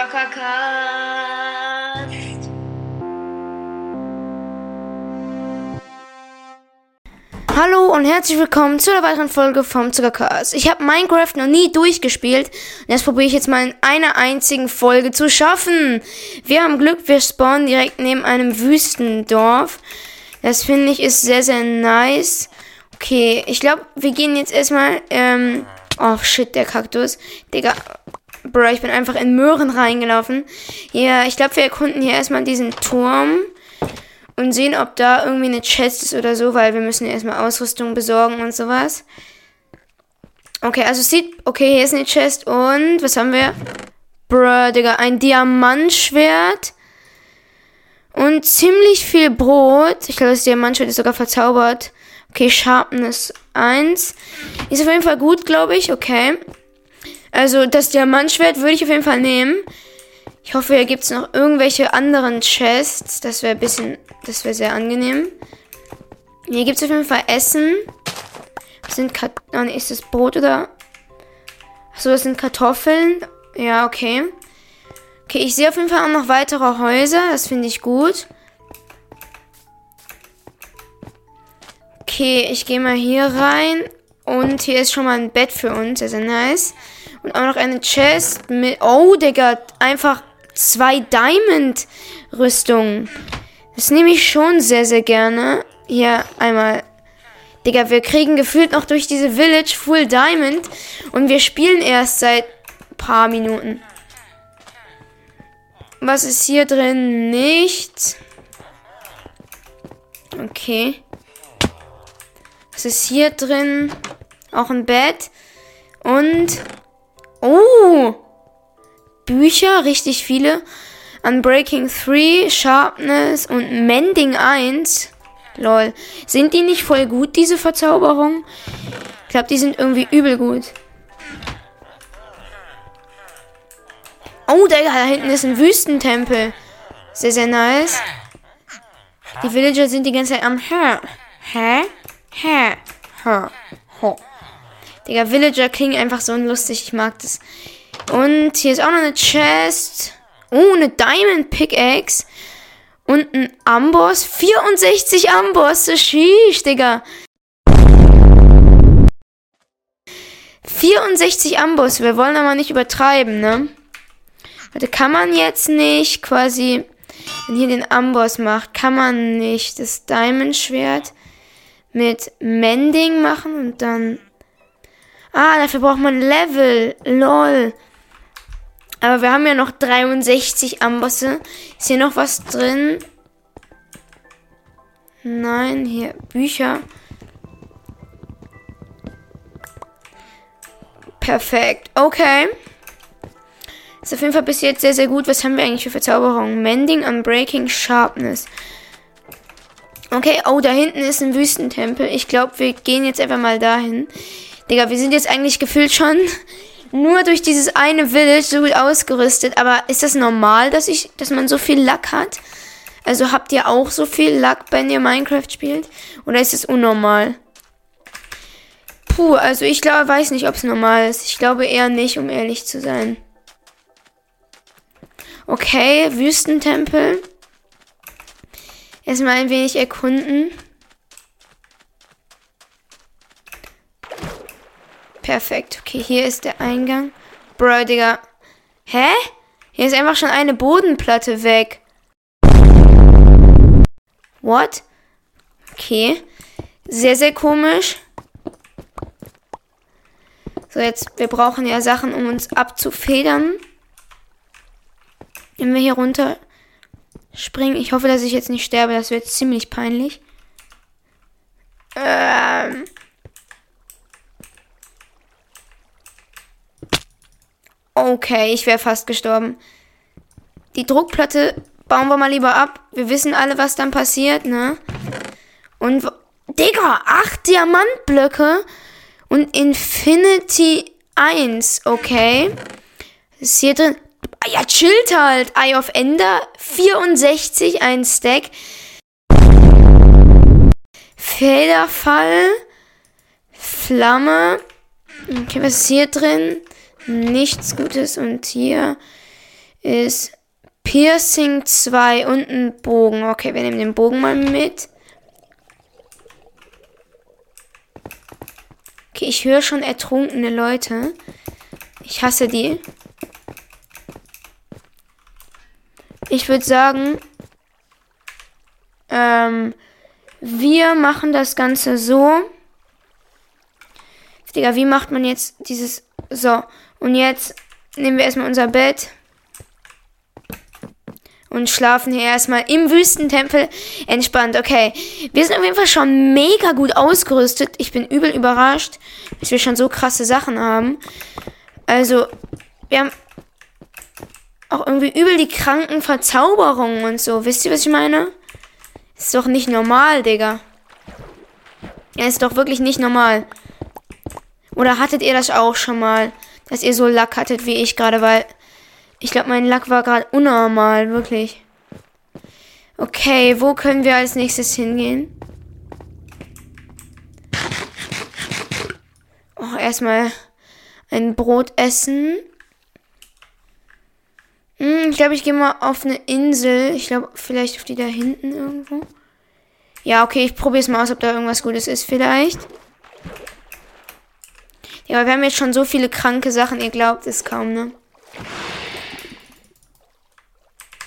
Zockercast. Hallo und herzlich willkommen zu einer weiteren Folge vom Zuckercast. Ich habe Minecraft noch nie durchgespielt und das probiere ich jetzt mal in einer einzigen Folge zu schaffen. Wir haben Glück, wir spawnen direkt neben einem Wüstendorf. Das finde ich ist sehr, sehr nice. Okay, ich glaube, wir gehen jetzt erstmal, ähm, oh shit, der Kaktus. Digga, Bro, ich bin einfach in Möhren reingelaufen. Ja, ich glaube, wir erkunden hier erstmal diesen Turm und sehen, ob da irgendwie eine Chest ist oder so, weil wir müssen erstmal Ausrüstung besorgen und sowas. Okay, also sieht, okay, hier ist eine Chest und was haben wir? Bro, Digga, ein Diamantschwert und ziemlich viel Brot. Ich glaube, das Diamantschwert ist sogar verzaubert. Okay, Sharpness 1. Ist auf jeden Fall gut, glaube ich. Okay. Also das Diamantschwert würde ich auf jeden Fall nehmen. Ich hoffe, hier gibt es noch irgendwelche anderen Chests. Das wäre ein bisschen, das wäre sehr angenehm. Hier gibt es auf jeden Fall Essen. Das sind Kat oh, nee, ist das Brot oder? Achso, das sind Kartoffeln. Ja, okay. Okay, ich sehe auf jeden Fall auch noch weitere Häuser. Das finde ich gut. Okay, ich gehe mal hier rein. Und hier ist schon mal ein Bett für uns. Sehr, sehr nice. Und auch noch eine Chest mit. Oh, Digga. Einfach zwei Diamond-Rüstungen. Das nehme ich schon sehr, sehr gerne. Hier einmal. Digga, wir kriegen gefühlt noch durch diese Village Full Diamond. Und wir spielen erst seit paar Minuten. Was ist hier drin? Nichts. Okay. Was ist hier drin? Auch ein Bett. Und Oh! Bücher, richtig viele. Unbreaking 3, Sharpness und Mending 1. Lol. Sind die nicht voll gut, diese Verzauberungen? Ich glaube, die sind irgendwie übel gut. Oh, da, da hinten ist ein Wüstentempel. Sehr, sehr nice. Die Villager sind die ganze Zeit am Hä? Hä? Hä? Hä? Hä? Digga, Villager klingen einfach so lustig. Ich mag das. Und hier ist auch noch eine Chest. Oh, eine Diamond Pickaxe. Und ein Amboss. 64 Ambosse. Sheesh, Digga. 64 Amboss. Wir wollen aber nicht übertreiben, ne? Warte, kann man jetzt nicht quasi, wenn hier den Amboss macht, kann man nicht das Diamond-Schwert mit Mending machen und dann Ah, dafür braucht man Level. Lol. Aber wir haben ja noch 63 Ambosse. Ist hier noch was drin? Nein, hier Bücher. Perfekt. Okay. Ist auf jeden Fall bis jetzt sehr, sehr gut. Was haben wir eigentlich für Verzauberungen? Mending, Unbreaking, Sharpness. Okay, oh, da hinten ist ein Wüstentempel. Ich glaube, wir gehen jetzt einfach mal dahin. Digga, wir sind jetzt eigentlich gefühlt schon nur durch dieses eine Village so gut ausgerüstet. Aber ist das normal, dass ich, dass man so viel Lack hat? Also habt ihr auch so viel Lack, wenn ihr Minecraft spielt? Oder ist es unnormal? Puh, also ich glaube, weiß nicht, ob es normal ist. Ich glaube eher nicht, um ehrlich zu sein. Okay, Wüstentempel. Erstmal ein wenig erkunden. Perfekt. Okay, hier ist der Eingang. Bro, Digga. Hä? Hier ist einfach schon eine Bodenplatte weg. What? Okay. Sehr, sehr komisch. So, jetzt, wir brauchen ja Sachen, um uns abzufedern. Wenn wir hier runter springen. Ich hoffe, dass ich jetzt nicht sterbe. Das wird ziemlich peinlich. Ähm. Okay, ich wäre fast gestorben. Die Druckplatte bauen wir mal lieber ab. Wir wissen alle, was dann passiert, ne? Und, Digga, acht Diamantblöcke und Infinity 1, okay? Was ist hier drin? Ah, ja, chillt halt. Eye of Ender, 64, ein Stack. Federfall, Flamme. Okay, was ist hier drin? Nichts Gutes. Und hier ist Piercing 2 und ein Bogen. Okay, wir nehmen den Bogen mal mit. Okay, ich höre schon ertrunkene Leute. Ich hasse die. Ich würde sagen, ähm, wir machen das Ganze so. Digga, wie macht man jetzt dieses... So, und jetzt nehmen wir erstmal unser Bett und schlafen hier erstmal im Wüstentempel entspannt. Okay, wir sind auf jeden Fall schon mega gut ausgerüstet. Ich bin übel überrascht, dass wir schon so krasse Sachen haben. Also, wir haben auch irgendwie übel die kranken Verzauberungen und so. Wisst ihr, was ich meine? Ist doch nicht normal, Digga. Ja, ist doch wirklich nicht normal. Oder hattet ihr das auch schon mal, dass ihr so Lack hattet wie ich gerade, weil ich glaube, mein Lack war gerade unnormal, wirklich. Okay, wo können wir als nächstes hingehen? Oh, erstmal ein Brot essen. Hm, ich glaube, ich gehe mal auf eine Insel. Ich glaube, vielleicht auf die da hinten irgendwo. Ja, okay, ich probiere es mal aus, ob da irgendwas Gutes ist, vielleicht. Ja, aber wir haben jetzt schon so viele kranke Sachen, ihr glaubt es kaum, ne?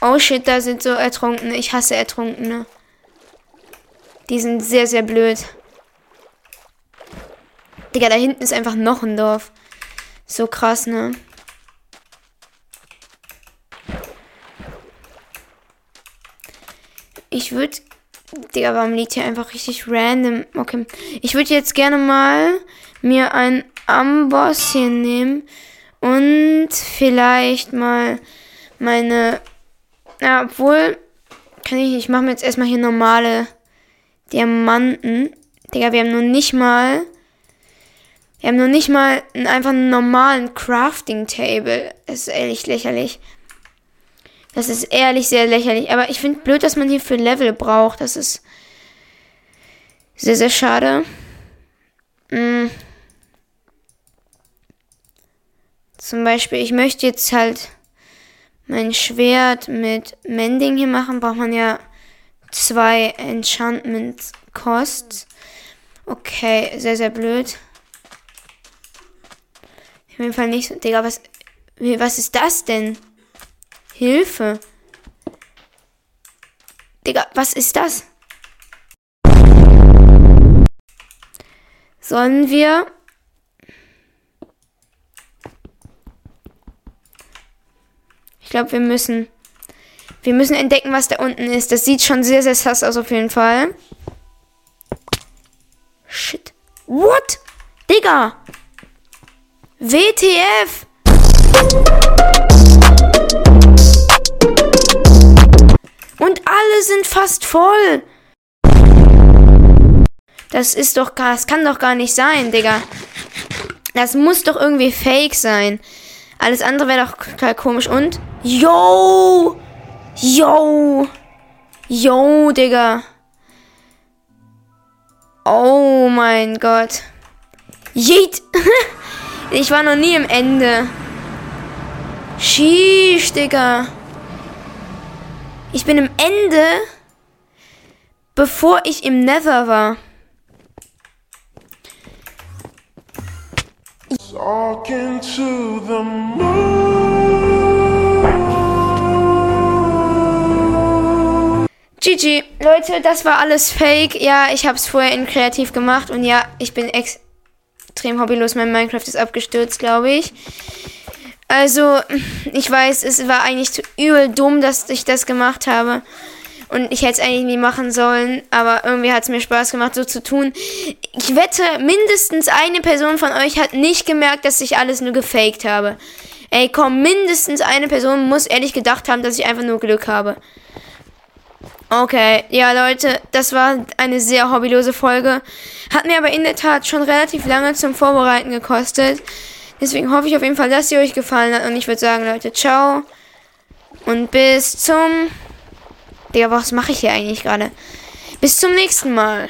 Oh shit, da sind so Ertrunkene. Ich hasse Ertrunkene. Die sind sehr, sehr blöd. Digga, da hinten ist einfach noch ein Dorf. So krass, ne? Ich würde... Digga, warum liegt hier einfach richtig random? Okay. Ich würde jetzt gerne mal mir ein Amboss hier nehmen. Und vielleicht mal meine ja, obwohl, kann ich nicht. Ich mache mir jetzt erstmal hier normale Diamanten. Digga, wir haben nur nicht mal. Wir haben nur nicht mal einen, einfach einen normalen Crafting Table. Das ist ehrlich lächerlich. Das ist ehrlich sehr lächerlich. Aber ich finde blöd, dass man hier für Level braucht. Das ist sehr, sehr schade. Hm. Zum Beispiel, ich möchte jetzt halt mein Schwert mit Mending hier machen, braucht man ja zwei Enchantment Costs. Okay, sehr, sehr blöd. Auf jeden Fall nicht so. Digga, was, was ist das denn? Hilfe. Digga, was ist das? Sollen wir glaube, wir müssen. Wir müssen entdecken, was da unten ist. Das sieht schon sehr, sehr sass aus auf jeden Fall. Shit. What? Digga. WTF. Und alle sind fast voll. Das ist doch gar, das kann doch gar nicht sein, Digga. Das muss doch irgendwie fake sein. Alles andere wäre doch total komisch. Und? Yo! Yo! Yo, Digga. Oh mein Gott. Jeet! ich war noch nie im Ende. Sheesh, Digga. Ich bin im Ende, bevor ich im Nether war. Talking to the moon. GG. Leute, das war alles fake. Ja, ich habe es vorher in kreativ gemacht und ja, ich bin extrem hobbylos. Mein Minecraft ist abgestürzt, glaube ich. Also, ich weiß, es war eigentlich übel dumm, dass ich das gemacht habe. Und ich hätte es eigentlich nie machen sollen, aber irgendwie hat es mir Spaß gemacht, so zu tun. Ich wette, mindestens eine Person von euch hat nicht gemerkt, dass ich alles nur gefaked habe. Ey, komm, mindestens eine Person muss ehrlich gedacht haben, dass ich einfach nur Glück habe. Okay, ja Leute, das war eine sehr hobbylose Folge. Hat mir aber in der Tat schon relativ lange zum Vorbereiten gekostet. Deswegen hoffe ich auf jeden Fall, dass sie euch gefallen hat. Und ich würde sagen, Leute, ciao. Und bis zum Digga, was mache ich hier eigentlich gerade? Bis zum nächsten Mal.